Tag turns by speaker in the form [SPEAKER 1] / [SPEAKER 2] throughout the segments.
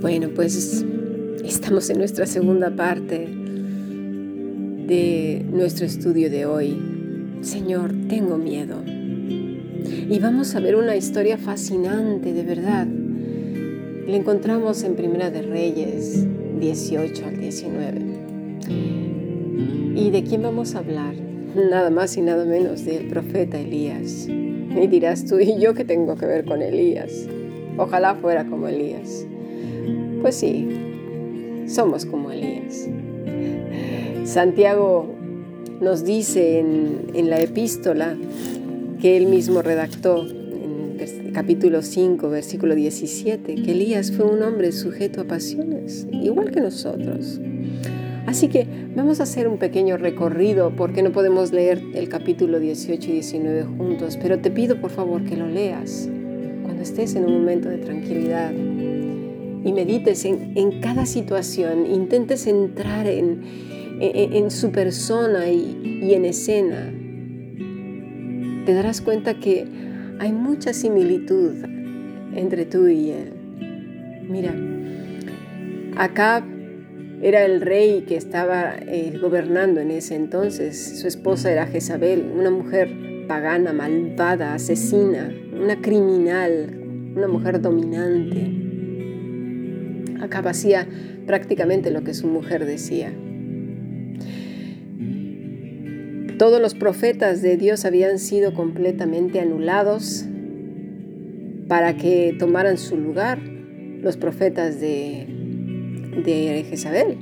[SPEAKER 1] Bueno, pues estamos en nuestra segunda parte de nuestro estudio de hoy. Señor, tengo miedo. Y vamos a ver una historia fascinante, de verdad. La encontramos en Primera de Reyes 18 al 19. ¿Y de quién vamos a hablar? Nada más y nada menos del profeta Elías. Y dirás tú, ¿y yo qué tengo que ver con Elías? Ojalá fuera como Elías. Pues sí, somos como Elías. Santiago nos dice en, la epístola que él mismo redactó, en capítulo 5, versículo 17, que Elías fue un hombre sujeto a pasiones, igual que nosotros. Así que vamos a hacer un pequeño recorrido porque no podemos leer el capítulo 18 y 19 juntos, pero te pido por favor que lo leas cuando estés en un momento de tranquilidad y medites en, cada situación, intentes entrar en, en, su persona y, y en escena, te darás cuenta que hay mucha similitud entre tú y él. Mira, acá era el rey que estaba eh, gobernando en ese entonces. Su esposa era Jezabel, una mujer pagana, malvada, asesina, una criminal, una mujer dominante. Acaba hacía prácticamente lo que su mujer decía. Todos los profetas de Dios habían sido completamente anulados para que tomaran su lugar los profetas de, de Jezabel.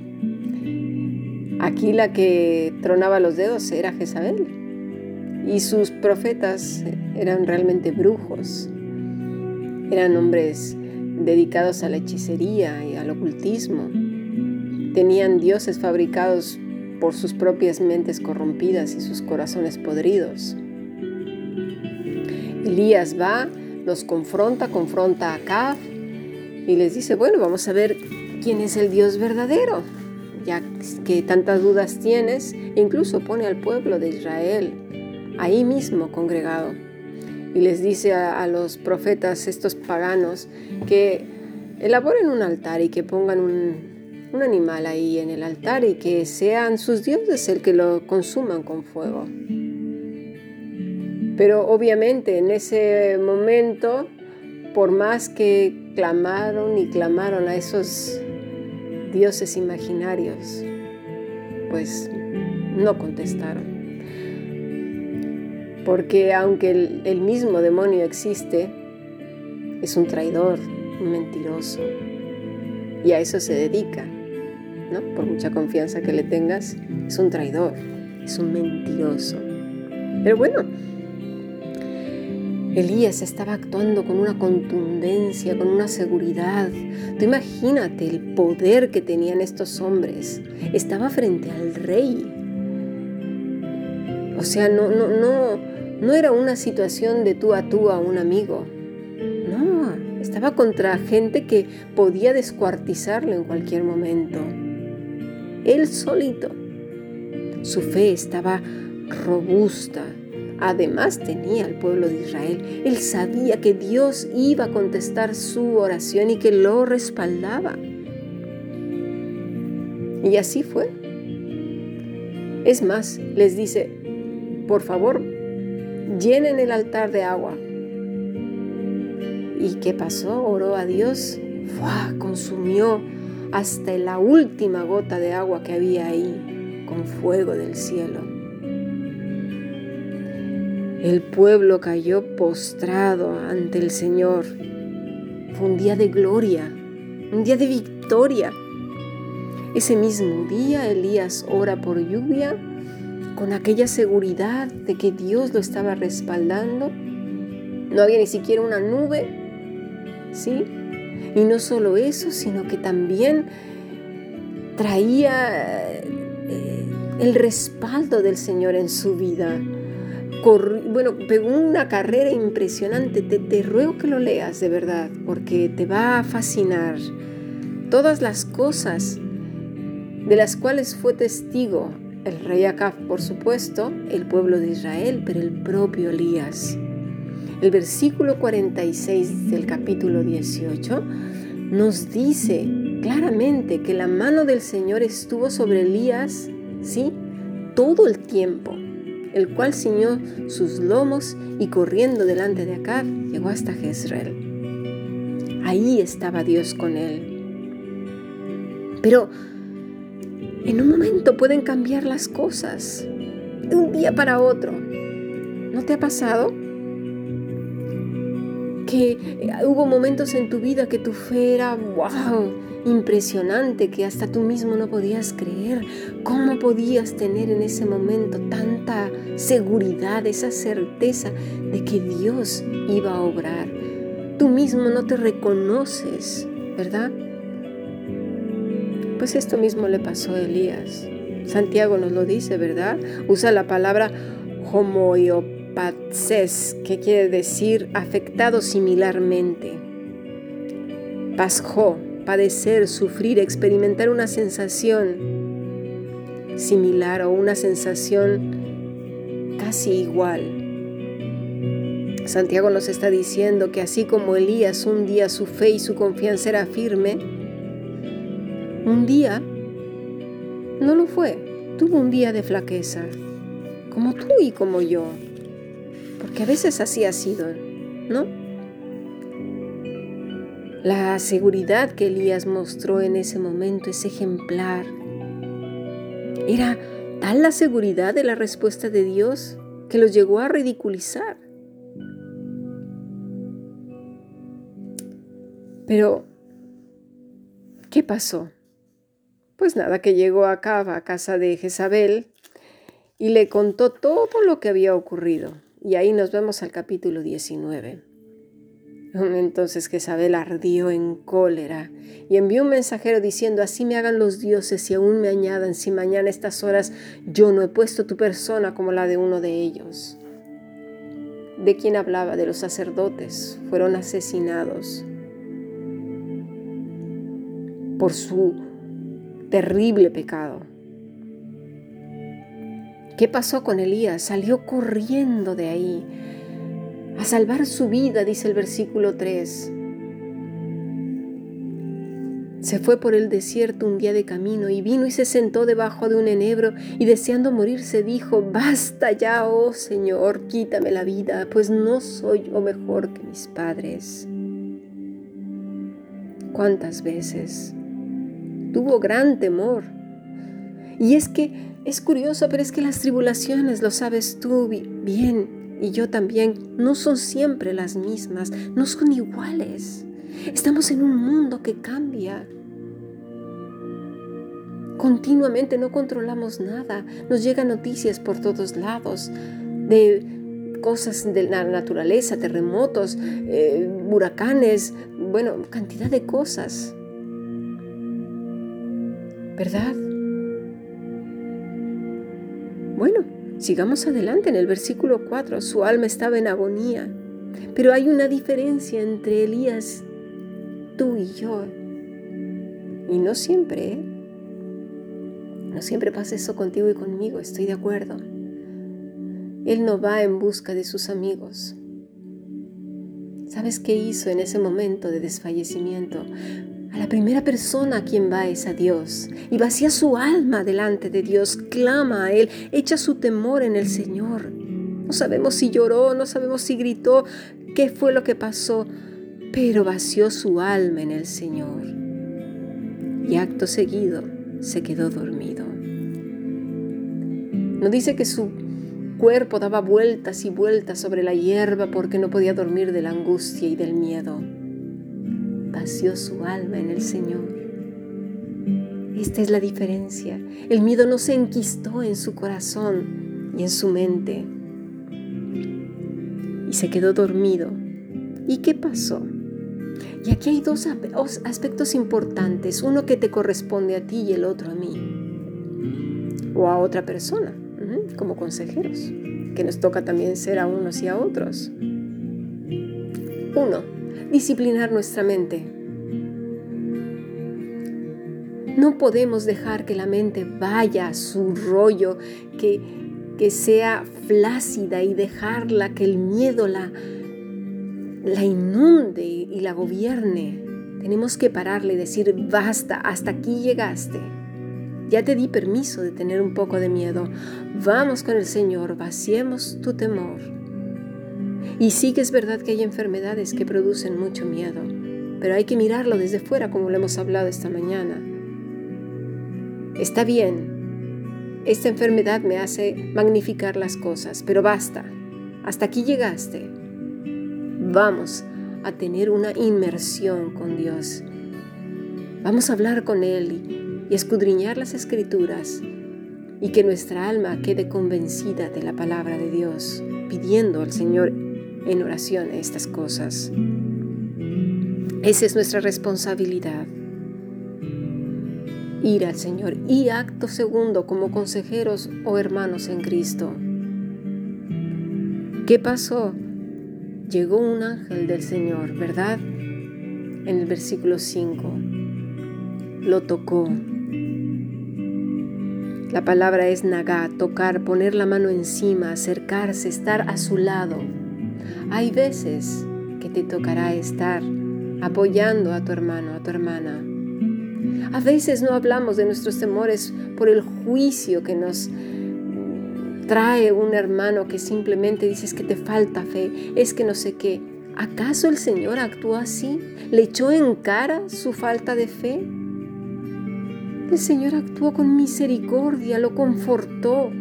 [SPEAKER 1] Aquí la que tronaba los dedos era Jezabel y sus profetas eran realmente brujos, eran hombres dedicados a la hechicería y al ocultismo. Tenían dioses fabricados por sus propias mentes corrompidas y sus corazones podridos. Elías va, los confronta, confronta a Acab y les dice, bueno, vamos a ver quién es el Dios verdadero, ya que tantas dudas tienes, incluso pone al pueblo de Israel ahí mismo congregado y les dice a, los profetas, estos paganos, que elaboren un altar y que pongan un, un animal ahí en el altar y que sean sus dioses el que lo consuman con fuego. Pero obviamente en ese momento, por más que clamaron y clamaron a esos dioses imaginarios, pues no contestaron. Porque aunque el, mismo demonio existe, es un traidor, un mentiroso. Y a eso se dedica, ¿no? Por mucha confianza que le tengas, es un traidor, es un mentiroso. Pero bueno, Elías estaba actuando con una contundencia, con una seguridad. Tú imagínate el poder que tenían estos hombres. Estaba frente al rey. O sea, no, no, no, no era una situación de tú a tú a un amigo. No, estaba contra gente que podía descuartizarlo en cualquier momento. Él solito. Su fe estaba robusta. Además tenía al pueblo de Israel. Él sabía que Dios iba a contestar su oración y que lo respaldaba. Y así fue. Es más, les dice, por favor, llenen el altar de agua. ¿Y qué pasó? Oró a Dios, consumió hasta la última gota de agua que había ahí con fuego del cielo. El pueblo cayó postrado ante el Señor. Fue un día de gloria, un día de victoria. Ese mismo día Elías ora por lluvia con aquella seguridad de que Dios lo estaba respaldando. No había ni siquiera una nube, ¿sí? Y no solo eso, sino que también traía eh, el respaldo del Señor en su vida. Bueno, pegó una carrera impresionante. Te, te ruego que lo leas de verdad, porque te va a fascinar todas las cosas de las cuales fue testigo el rey Acab, por supuesto, el pueblo de Israel, pero el propio Elías. El versículo 46 del capítulo 18 nos dice claramente que la mano del Señor estuvo sobre Elías, ¿sí? Todo el tiempo, el cual ciñó sus lomos y corriendo delante de Acab llegó hasta Jezreel. Ahí estaba Dios con él. Pero en un momento pueden cambiar las cosas, de un día para otro. ¿No te ha pasado? Que eh, hubo momentos en tu vida que tu fe era, wow, impresionante, que hasta tú mismo no podías creer. ¿Cómo podías tener en ese momento tanta seguridad, esa certeza de que Dios iba a obrar? Tú mismo no te reconoces, ¿verdad? Pues esto mismo le pasó a Elías. Santiago nos lo dice, ¿verdad? Usa la palabra homoiopatses, que quiere decir afectado similarmente. Pasjó, padecer, sufrir, experimentar una sensación similar o una sensación casi igual. Santiago nos está diciendo que así como Elías un día su fe y su confianza era firme, un día no lo fue. Tuvo un día de flaqueza, como tú y como yo. Porque a veces así ha sido, ¿no? La seguridad que Elías mostró en ese momento es ejemplar. Era tal la seguridad de la respuesta de Dios que los llegó a ridiculizar. Pero, ¿qué pasó? Pues nada, que llegó acá a casa de Jezabel y le contó todo lo que había ocurrido. Y ahí nos vemos al capítulo 19. Entonces Jezabel ardió en cólera y envió un mensajero diciendo, así me hagan los dioses y aún me añadan si mañana estas horas yo no he puesto tu persona como la de uno de ellos. ¿De quién hablaba? De los sacerdotes. Fueron asesinados por su terrible pecado. ¿Qué pasó con Elías? Salió corriendo de ahí a salvar su vida, dice el versículo 3. Se fue por el desierto un día de camino y vino y se sentó debajo de un enebro y deseando morirse dijo, basta ya, oh Señor, quítame la vida, pues no soy yo mejor que mis padres. ¿Cuántas veces tuvo gran temor. Y es que es curioso, pero es que las tribulaciones, lo sabes tú bien y yo también, no son siempre las mismas, no son iguales. Estamos en un mundo que cambia. Continuamente no controlamos nada. Nos llegan noticias por todos lados de cosas de la naturaleza, terremotos, eh, huracanes, bueno, cantidad de cosas. ¿verdad? Bueno, sigamos adelante en el versículo 4. Su alma estaba en agonía, pero hay una diferencia entre Elías, tú y yo. Y no siempre, ¿eh? No siempre pasa eso contigo y conmigo, estoy de acuerdo. Él no va en busca de sus amigos. ¿Sabes qué hizo en ese momento de desfallecimiento? A la primera persona a quien va es a Dios y vacía su alma delante de Dios, clama a Él, echa su temor en el Señor. No sabemos si lloró, no sabemos si gritó, qué fue lo que pasó, pero vació su alma en el Señor. Y acto seguido se quedó dormido. No dice que su cuerpo daba vueltas y vueltas sobre la hierba porque no podía dormir de la angustia y del miedo su alma en el Señor. Esta es la diferencia. El miedo no se enquistó en su corazón y en su mente. Y se quedó dormido. ¿Y qué pasó? Y aquí hay dos aspectos importantes, uno que te corresponde a ti y el otro a mí, o a otra persona, como consejeros, que nos toca también ser a unos y a otros. Uno, disciplinar nuestra mente. No podemos dejar que la mente vaya a su rollo, que, que sea flácida y dejarla que el miedo la, la inunde y la gobierne. Tenemos que pararle y decir, basta, hasta aquí llegaste. Ya te di permiso de tener un poco de miedo. Vamos con el Señor, vaciemos tu temor. Y sí que es verdad que hay enfermedades que producen mucho miedo, pero hay que mirarlo desde fuera como lo hemos hablado esta mañana. Está bien, esta enfermedad me hace magnificar las cosas, pero basta, hasta aquí llegaste. Vamos a tener una inmersión con Dios. Vamos a hablar con Él y, escudriñar las escrituras y que nuestra alma quede convencida de la palabra de Dios, pidiendo al Señor en oración estas cosas. Esa es nuestra responsabilidad. Ir al Señor y acto segundo como consejeros o hermanos en Cristo. ¿Qué pasó? Llegó un ángel del Señor, ¿verdad? En el versículo 5. Lo tocó. La palabra es nagá, tocar, poner la mano encima, acercarse, estar a su lado. Hay veces que te tocará estar apoyando a tu hermano, a tu hermana. A veces no hablamos de nuestros temores por el juicio que nos trae un hermano que simplemente dices que te falta fe, es que no sé qué. ¿Acaso el Señor actuó así? ¿Le echó en cara su falta de fe? El Señor actuó con misericordia, lo confortó,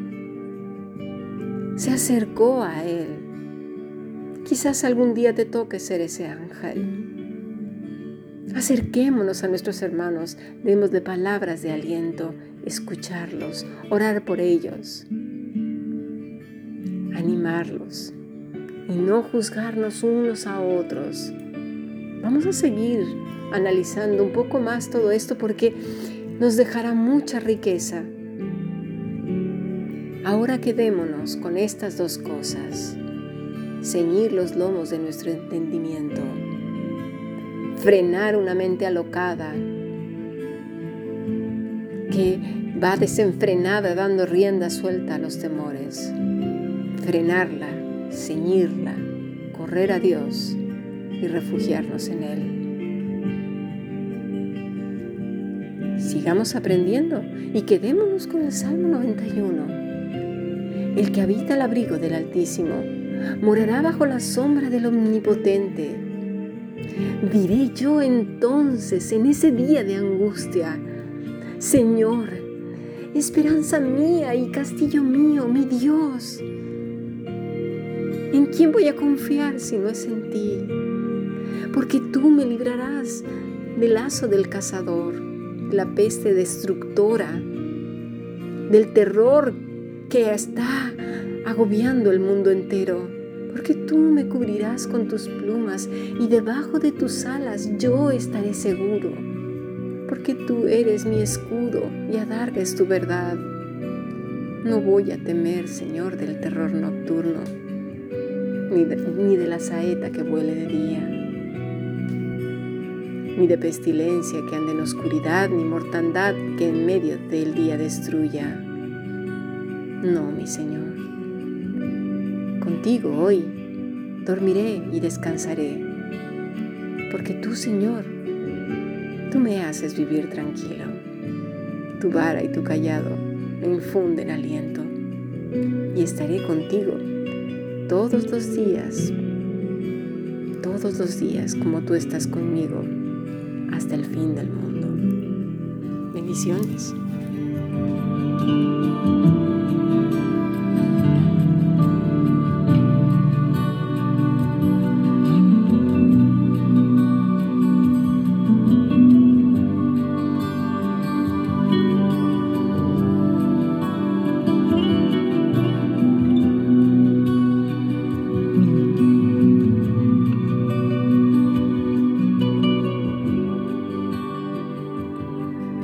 [SPEAKER 1] se acercó a Él. Quizás algún día te toque ser ese ángel. Acerquémonos a nuestros hermanos, de palabras de aliento, escucharlos, orar por ellos animarlos y no juzgarnos unos a otros. Vamos a seguir analizando un poco más todo esto porque nos dejará mucha riqueza. Ahora quedémonos con estas dos cosas. Ceñir los lomos de nuestro entendimiento. Frenar una mente alocada que va desenfrenada dando rienda suelta a los temores frenarla, ceñirla, correr a Dios y refugiarnos en Él. Sigamos aprendiendo y quedémonos con el Salmo 91. El que habita el abrigo del Altísimo morará bajo la sombra del Omnipotente. Diré yo entonces en ese día de angustia, Señor, esperanza mía y castillo mío, mi Dios, ¿En quién voy a confiar si no es en ti? Porque tú me librarás del lazo del cazador, la peste destructora, del terror que está agobiando el mundo entero. Porque tú me cubrirás con tus plumas y debajo de tus alas yo estaré seguro. Porque tú eres mi escudo y adargas tu verdad. No voy a temer, Señor, del terror nocturno ni de, la saeta que vuele de día, ni de pestilencia que ande en oscuridad, ni mortandad que en medio del día destruya. No, mi Señor. Contigo hoy dormiré y descansaré, porque tú, Señor, tú me haces vivir tranquilo. Tu vara y tu callado me infunden aliento y estaré contigo todos los días, todos los días como tú estás conmigo hasta el fin del mundo. Bendiciones.